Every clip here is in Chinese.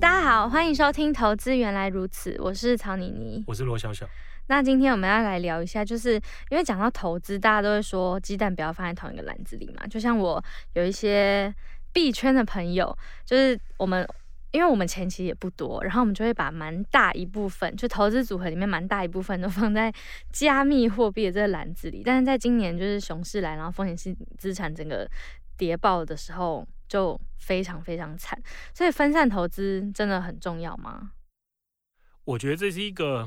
大家好，欢迎收听《投资原来如此》，我是曹妮妮，我是罗小小。那今天我们要来聊一下，就是因为讲到投资，大家都会说鸡蛋不要放在同一个篮子里嘛。就像我有一些币圈的朋友，就是我们。因为我们钱其实也不多，然后我们就会把蛮大一部分，就投资组合里面蛮大一部分都放在加密货币的这个篮子里。但是在今年就是熊市来，然后风险性资产整个跌爆的时候，就非常非常惨。所以分散投资真的很重要吗？我觉得这是一个，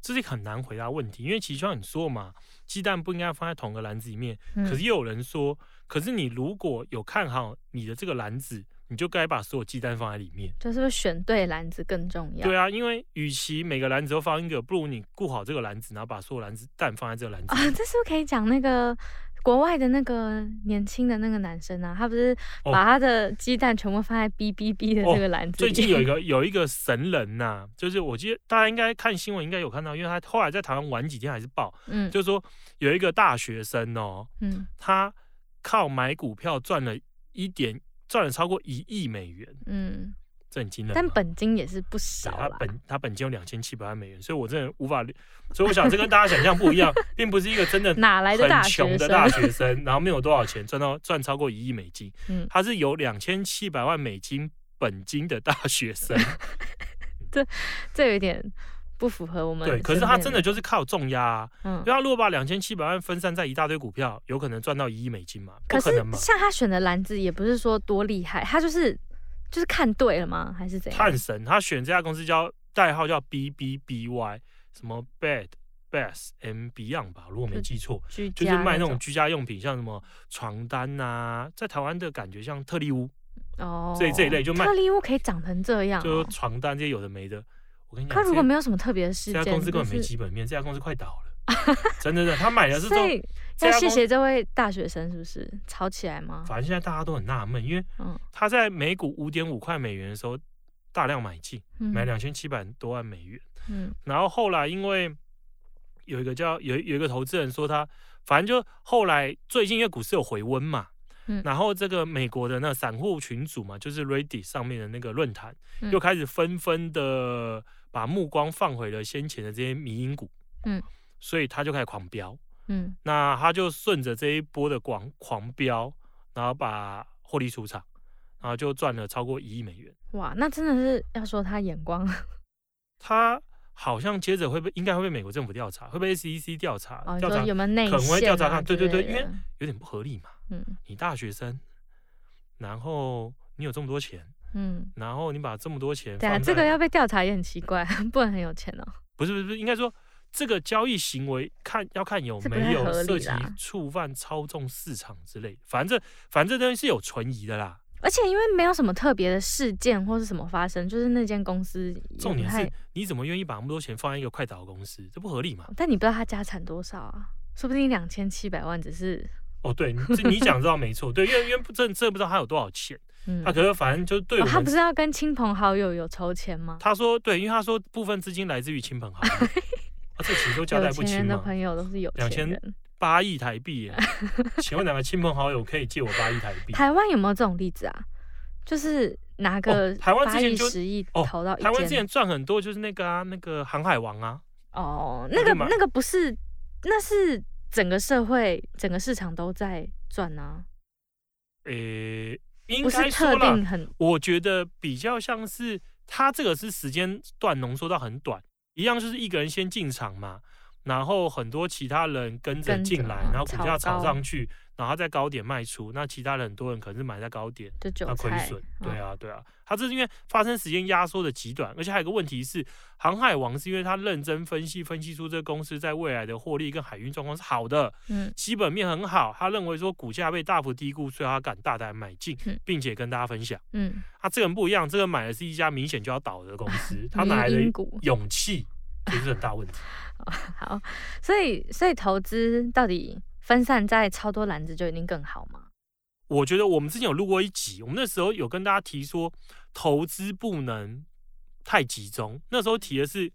这是很难回答问题，因为其实像你说嘛，鸡蛋不应该放在同个篮子里面。可是又有人说，可是你如果有看好你的这个篮子。你就该把所有鸡蛋放在里面，就是不是选对篮子更重要？对啊，因为与其每个篮子都放一个，不如你顾好这个篮子，然后把所有篮子蛋放在这个篮子。啊，这是不是可以讲那个国外的那个年轻的那个男生啊？他不是把他的鸡蛋全部放在 B B B 的这个篮子里？最近有一个有一个神人呐、啊，就是我记得大家应该看新闻应该有看到，因为他后来在台湾玩几天还是爆，嗯，就是说有一个大学生哦，嗯，他靠买股票赚了一点。赚了超过一亿美元，嗯，这很惊人。但本金也是不少。他本他本金有两千七百万美元，所以我真的无法。所以我想，这跟大家想象不一样，并不是一个真的 哪来的大穷的大学生，然后没有多少钱赚到赚超过一亿美金。嗯，他是有两千七百万美金本金的大学生。这这有点。不符合我们对，可是他真的就是靠重压啊。嗯，因为他如果把两千七百万分散在一大堆股票，有可能赚到一亿美金嘛？不可能嘛？像他选的篮子也不是说多厉害，他就是就是看对了吗？还是怎样？探神，他选这家公司叫代号叫 B B B Y，什么 Bed Bath and Beyond 吧？如果没记错，就，就是卖那种居家用品，像什么床单啊，在台湾的感觉像特力屋哦，这这一类就卖。特力屋可以长成这样，哦，就床单这些有的没的。我跟你讲，他如果没有什么特别的事件，这家公司根本没基本面，这家公司快倒了，真的，真的。他买的是这种，要谢谢这位大学生，是不是吵起来吗？反正现在大家都很纳闷，因为他在每股五点五块美元的时候大量买进，买两千七百多万美元，嗯，然后后来因为有一个叫有有一个投资人说他，反正就后来最近因为股市有回温嘛。然后这个美国的那散户群组嘛，就是 Reddit 上面的那个论坛，嗯、又开始纷纷的把目光放回了先前的这些迷因股，嗯，所以他就开始狂飙，嗯，那他就顺着这一波的狂狂飙，然后把获利出场，然后就赚了超过一亿美元。哇，那真的是要说他眼光，他好像接着会被应该会被美国政府调查，会被 SEC 调查，哦、调查有没有内线、啊、可能会调查他，对对对，因为有点不合理嘛。嗯，你大学生，然后你有这么多钱，嗯，然后你把这么多钱，对啊，这个要被调查也很奇怪，不能很有钱哦。不是不是不是，应该说这个交易行为看要看有没有涉及触犯操纵市场之类，反正反正这东西是有存疑的啦。而且因为没有什么特别的事件或是什么发生，就是那间公司，重点是你怎么愿意把那么多钱放在一个快倒的公司，这不合理嘛？但你不知道他家产多少啊？说不定两千七百万只是。哦，对，你你讲知道没错，对，因为因为真真不知道他有多少钱，嗯，他可是反正就对、哦，他不是要跟亲朋好友有筹钱吗？他说对，因为他说部分资金来自于亲朋好友，啊，这其实都交代不清嘛。有钱人的朋友都是有两千八亿台币耶，请问哪个亲朋好友可以借我八亿台币？台湾有没有这种例子啊？就是拿个台湾之前就十亿投到、哦，台湾之前赚很多，就是那个啊，那个航海王啊，哦，那个那个不是，那是。整个社会、整个市场都在赚啊。呃、欸，应该说不是特定很，我觉得比较像是他这个是时间段浓缩到很短，一样就是一个人先进场嘛，然后很多其他人跟着进来，然后股价炒上去，然后在高点卖出，那其他人很多人可能是买在高点，那亏损。对啊，对啊，它这是因为发生时间压缩的极短，而且还有一个问题是，航海王是因为他认真分析，分析出这个公司在未来的获利跟海运状况是好的，嗯，基本面很好，他认为说股价被大幅低估，所以他敢大胆买进，并且跟大家分享，嗯，他这个人不一样，这个买的是一家明显就要倒的公司，他哪来的勇气？这是很大问题。好，所以所以投资到底分散在超多篮子就一定更好吗？我觉得我们之前有录过一集，我们那时候有跟大家提说，投资不能太集中。那时候提的是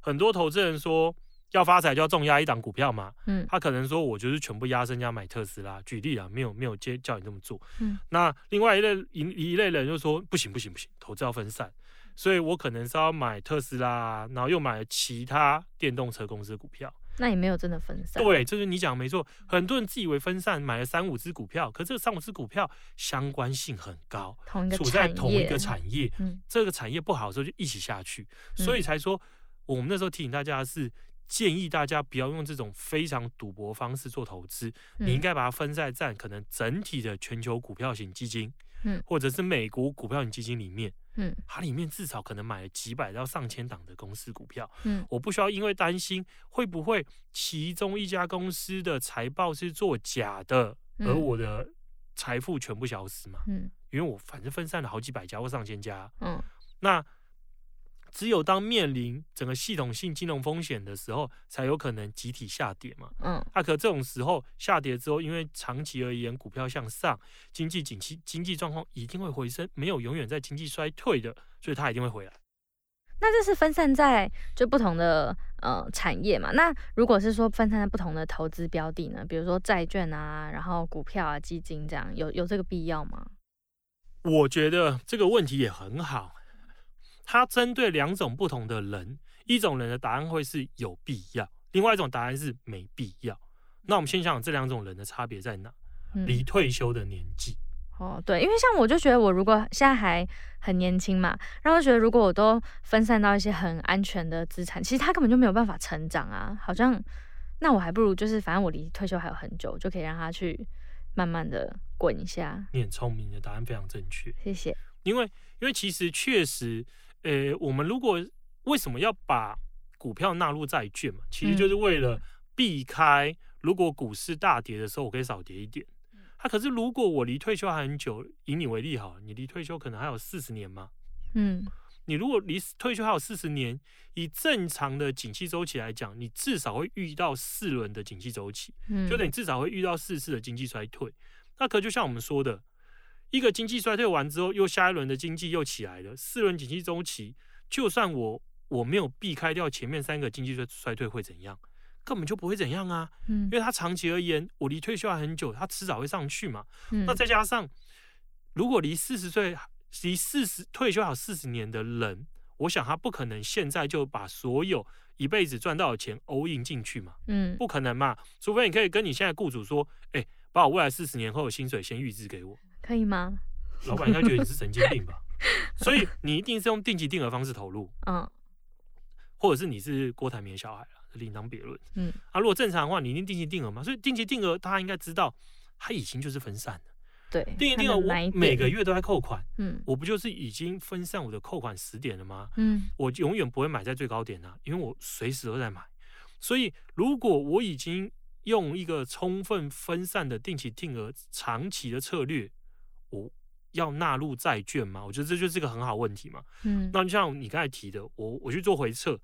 很多投资人说要发财就要重压一档股票嘛，嗯，他可能说我就是全部压身家买特斯拉，举例啊，没有没有接叫你这么做，嗯，那另外一类一一类人就说不行不行不行，投资要分散。所以我可能是要买特斯拉，然后又买了其他电动车公司的股票，那也没有真的分散。对，这就是你讲没错。很多人自以为分散，买了三五只股票，可是这三五只股票相关性很高，同一个处在同一个产业，嗯，这个产业不好的时候就一起下去，所以才说我们那时候提醒大家是建议大家不要用这种非常赌博方式做投资，你应该把它分散在可能整体的全球股票型基金，嗯，或者是美国股票型基金里面。嗯，它里面至少可能买了几百到上千档的公司股票。嗯，我不需要因为担心会不会其中一家公司的财报是作假的，而我的财富全部消失嘛。嗯，因为我反正分散了好几百家或上千家。嗯，那。只有当面临整个系统性金融风险的时候，才有可能集体下跌嘛。嗯，那、啊、可这种时候下跌之后，因为长期而言股票向上，经济景气、经济状况一定会回升，没有永远在经济衰退的，所以它一定会回来。那这是分散在就不同的呃产业嘛？那如果是说分散在不同的投资标的呢？比如说债券啊，然后股票啊、基金这样，有有这个必要吗？我觉得这个问题也很好。它针对两种不同的人，一种人的答案会是有必要，另外一种答案是没必要。那我们先想想这两种人的差别在哪？离退休的年纪。嗯。哦，对，因为像我就觉得我如果现在还很年轻嘛，然后觉得如果我都分散到一些很安全的资产，其实他根本就没有办法成长啊。好像那我还不如就是反正我离退休还有很久，就可以让他去慢慢的滚一下。你很聪明，你的答案非常正确，谢谢。因为因为其实确实。呃，我们如果为什么要把股票纳入债券嘛？其实就是为了避开，如果股市大跌的时候，我可以少跌一点。它、啊、可是如果我离退休还很久，以你为例哈，你离退休可能还有四十年吗？嗯，你如果离退休还有四十年，以正常的景气周期来讲，你至少会遇到四轮的景气周期，嗯，就等于至少会遇到四次的经济衰退。那可就像我们说的。一个经济衰退完之后，又下一轮的经济又起来了。四轮经济周期，就算我我没有避开掉前面三个经济衰衰退会怎样？根本就不会怎样啊。嗯，因为它长期而言，我离退休还很久，它迟早会上去嘛。嗯，那再加上，如果离四十岁、离四十退休还有四十年的人，我想他不可能现在就把所有一辈子赚到的钱 all in 进去嘛。嗯，不可能嘛。除非你可以跟你现在雇主说，哎，把我未来四十年后的薪水先预支给我。可以吗？老板应该觉得你是神经病吧？所以你一定是用定期定额方式投入，嗯，或者是你是郭台铭的小孩了，另当别论。嗯，啊，如果正常的话，你一定定期定额嘛？所以定期定额，大家应该知道，它已经就是分散了。对，定期定额，我每个月都在扣款，嗯，我不就是已经分散我的扣款时点了吗？嗯，我永远不会买在最高点啊，因为我随时都在买。所以如果我已经用一个充分分散的定期定额长期的策略。我要纳入债券吗？我觉得这就是一个很好问题嘛。嗯，那就像你刚才提的，我我去做回测，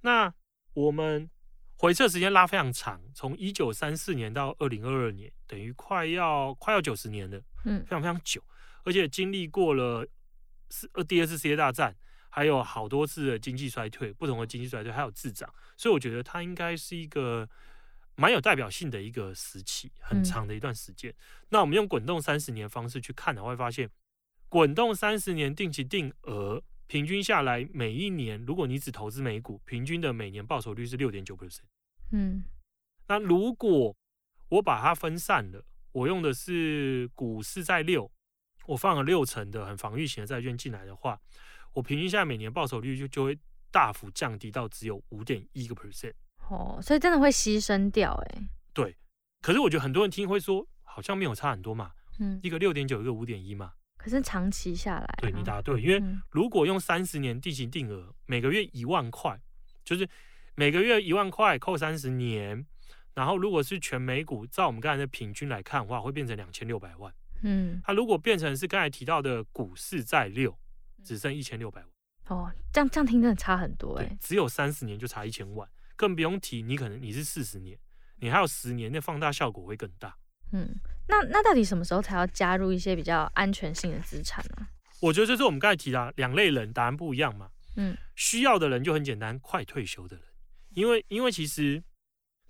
那我们回测时间拉非常长，从一九三四年到二零二二年，等于快要快要九十年了，嗯，非常非常久，而且经历过了第二次世界大战，还有好多次的经济衰退，不同的经济衰退还有滞涨，所以我觉得它应该是一个。蛮有代表性的一个时期，很长的一段时间。嗯、那我们用滚动三十年的方式去看的话，会发现滚动三十年定期定额平均下来，每一年如果你只投资美股，平均的每年报酬率是六点九 percent。嗯，那如果我把它分散了，我用的是股市在六，我放了六成的很防御型的债券进来的话，我平均下来每年报酬率就就会大幅降低到只有五点一个 percent。哦，所以真的会牺牲掉哎、欸。对，可是我觉得很多人听会说，好像没有差很多嘛。嗯，一个六点九，一个五点一嘛。可是长期下来、啊，对你答对，因为如果用三十年定期定额，每个月一万块，就是每个月一万块扣三十年，然后如果是全美股，照我们刚才的平均来看的话，会变成两千六百万。嗯，它如果变成是刚才提到的股市债六，只剩一千六百万。哦，这样这样听真的差很多哎、欸，只有三十年就差一千万，更不用提你可能你是四十年，你还有十年，那放大效果会更大。嗯，那那到底什么时候才要加入一些比较安全性的资产呢？我觉得这是我们刚才提的两类人，答案不一样嘛。嗯，需要的人就很简单，快退休的人，因为因为其实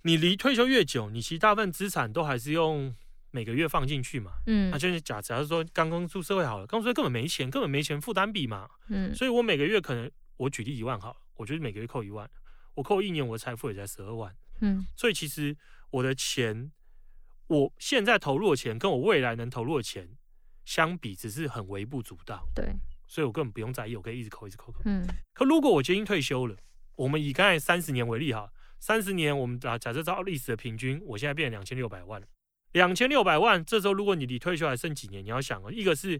你离退休越久，你其实大部分资产都还是用每个月放进去嘛。嗯，那就是假假如说刚刚出社会好了，刚出社会根本没钱，根本没钱负担比嘛。嗯，所以我每个月可能我举例一万好了，我觉得每个月扣一万，我扣一年，我的财富也才十二万。嗯，所以其实我的钱。我现在投入的钱跟我未来能投入的钱相比，只是很微不足道。对，所以我根本不用在意，我可以一直扣，一直扣扣。嗯。可如果我决定退休了，我们以刚才三十年为例哈，三十年我们假假设照历史的平均，我现在变成两千六百万，两千六百万，这时候如果你离退休还剩几年，你要想哦，一个是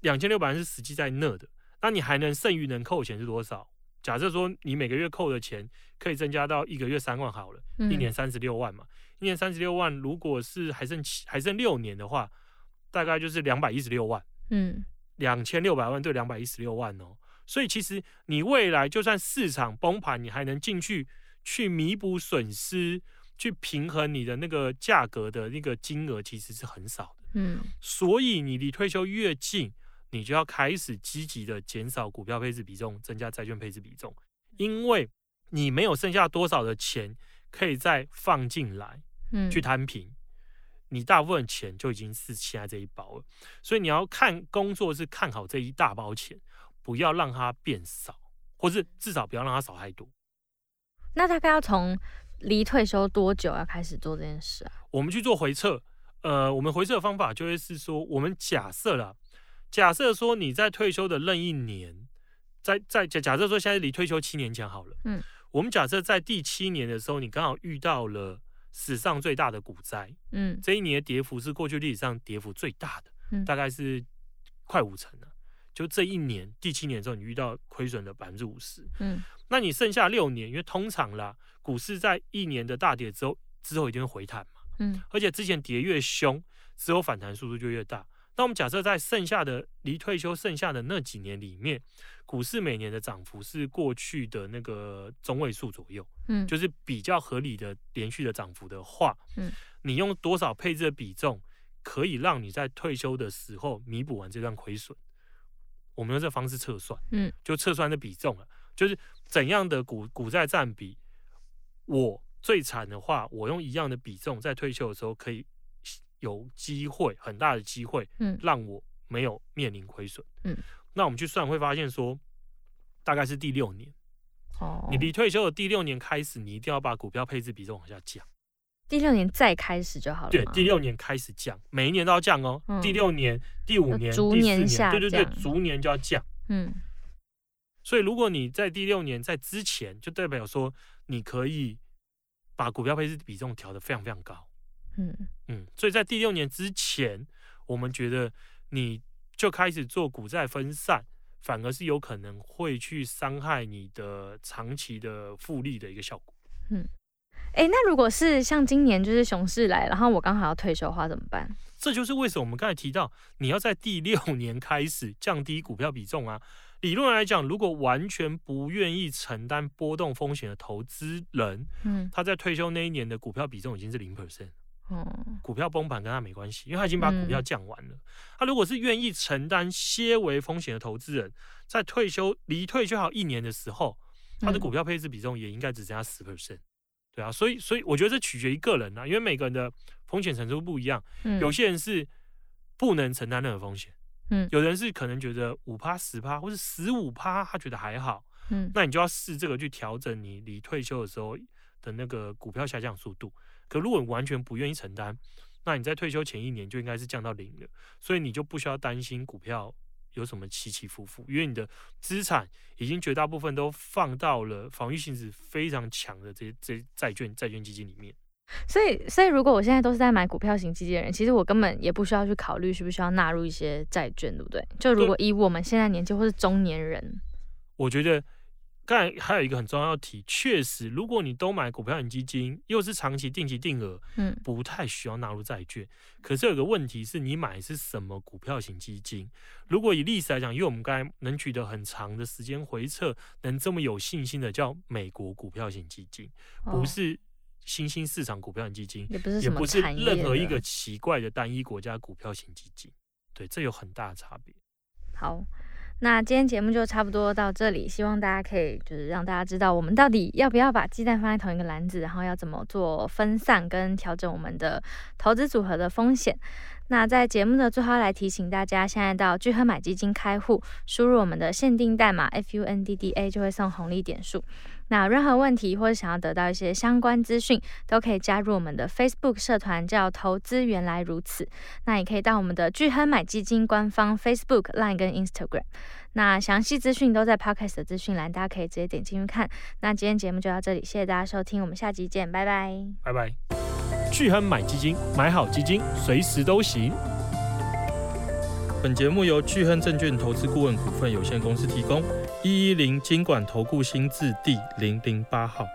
两千六百万是实际在那的，那你还能剩余能扣的钱是多少？假设说你每个月扣的钱可以增加到一个月三万好了，嗯、一年三十六万嘛。一年三十六万，如果是还剩七还剩六年的话，大概就是两百一十六万。嗯，两千六百万对两百一十六万哦。所以其实你未来就算市场崩盘，你还能进去去弥补损失，去平衡你的那个价格的那个金额，其实是很少的。嗯，所以你离退休越近，你就要开始积极的减少股票配置比重，增加债券配置比重，因为你没有剩下多少的钱可以再放进来。嗯，去摊平，你大部分钱就已经是现在这一包了，所以你要看工作是看好这一大包钱，不要让它变少，或是至少不要让它少太多。那大概要从离退休多久要开始做这件事啊？我们去做回测，呃，我们回测的方法就会是说，我们假设了，假设说你在退休的任一年，在在假假设说现在离退休七年前好了，嗯，我们假设在第七年的时候，你刚好遇到了。史上最大的股灾，嗯，这一年的跌幅是过去历史上跌幅最大的，嗯，大概是快五成了。就这一年第七年的时候，你遇到亏损的百分之五十，嗯，那你剩下六年，因为通常啦，股市在一年的大跌之后，之后一定会回弹嘛，嗯，而且之前跌越凶，之后反弹速度就越大。那我们假设在剩下的离退休剩下的那几年里面，股市每年的涨幅是过去的那个中位数左右，嗯，就是比较合理的连续的涨幅的话，嗯，你用多少配置的比重可以让你在退休的时候弥补完这段亏损？我们用这方式测算，嗯，就测算的比重了，就是怎样的股股债占比，我最惨的话，我用一样的比重在退休的时候可以。有机会，很大的机会，嗯，让我没有面临亏损，嗯，那我们去算会发现说，大概是第六年，哦，你离退休的第六年开始，你一定要把股票配置比重往下降，第六年再开始就好了，对，第六年开始降，每一年都要降哦，嗯、第六年、第五年、逐年下降，对对对，逐年就要降，嗯，所以如果你在第六年在之前，就代表说你可以把股票配置比重调得非常非常高。嗯嗯，所以在第六年之前，我们觉得你就开始做股债分散，反而是有可能会去伤害你的长期的复利的一个效果。嗯，哎、欸，那如果是像今年就是熊市来，然后我刚好要退休的话怎么办？这就是为什么我们刚才提到你要在第六 年开始降低股票比重啊。理论来讲，如果完全不愿意承担波动风险的投资人，嗯，他在退休那一年的股票比重已经是零 percent。股票崩盘跟他没关系，因为他已经把股票降完了。他如果是愿意承担些微风险的投资人，在退休离退休还有一年的时候，他的股票配置比重也应该只剩下十 percent。对啊，所以所以我觉得这取决于个人啊，因为每个人的风险程度不一样。有些人是不能承担任何风险，嗯，有人是可能觉得五趴十趴或是十五趴，他觉得还好，嗯，那你就要试这个去调整你离退休的时候的那个股票下降速度。可如果你完全不愿意承担，那你在退休前一年就应该是降到零了，所以你就不需要担心股票有什么起起伏伏，因为你的资产已经绝大部分都放到了防御性质非常强的这些这些债券债券基金里面。所以，所以如果我现在都是在买股票型基金的人，其实我根本也不需要去考虑需不需要纳入一些债券，对不对？就如果以我们现在年纪或是中年人，我觉得。刚才还有一个很重要的题，确实，如果你都买股票型基金，又是长期定期定额，嗯，不太需要纳入债券。可是有个问题是你买的是什么股票型基金？如果以历史来讲，因为我们刚才能取得很长的时间回撤，能这么有信心的叫美国股票型基金，不是新兴市场股票型基金，也不是也不是任何一个奇怪的单一国家股票型基金，对，这有很大的差别。好。那今天节目就差不多到这里，希望大家可以就是让大家知道我们到底要不要把鸡蛋放在同一个篮子，然后要怎么做分散跟调整我们的投资组合的风险。那在节目的最后来提醒大家，现在到聚亨买基金开户，输入我们的限定代码 FUNDDA 就会送红利点数。那任何问题或者想要得到一些相关资讯，都可以加入我们的 Facebook 社团，叫“投资原来如此”。那也可以到我们的聚亨买基金官方 Facebook、Line 跟 Instagram。那详细资讯都在 Podcast 的资讯栏，大家可以直接点进去看。那今天节目就到这里，谢谢大家收听，我们下集见，拜拜，拜拜。巨亨买基金，买好基金，随时都行。本节目由巨亨证券投资顾问股份有限公司提供。一一零金管投顾新字第零零八号。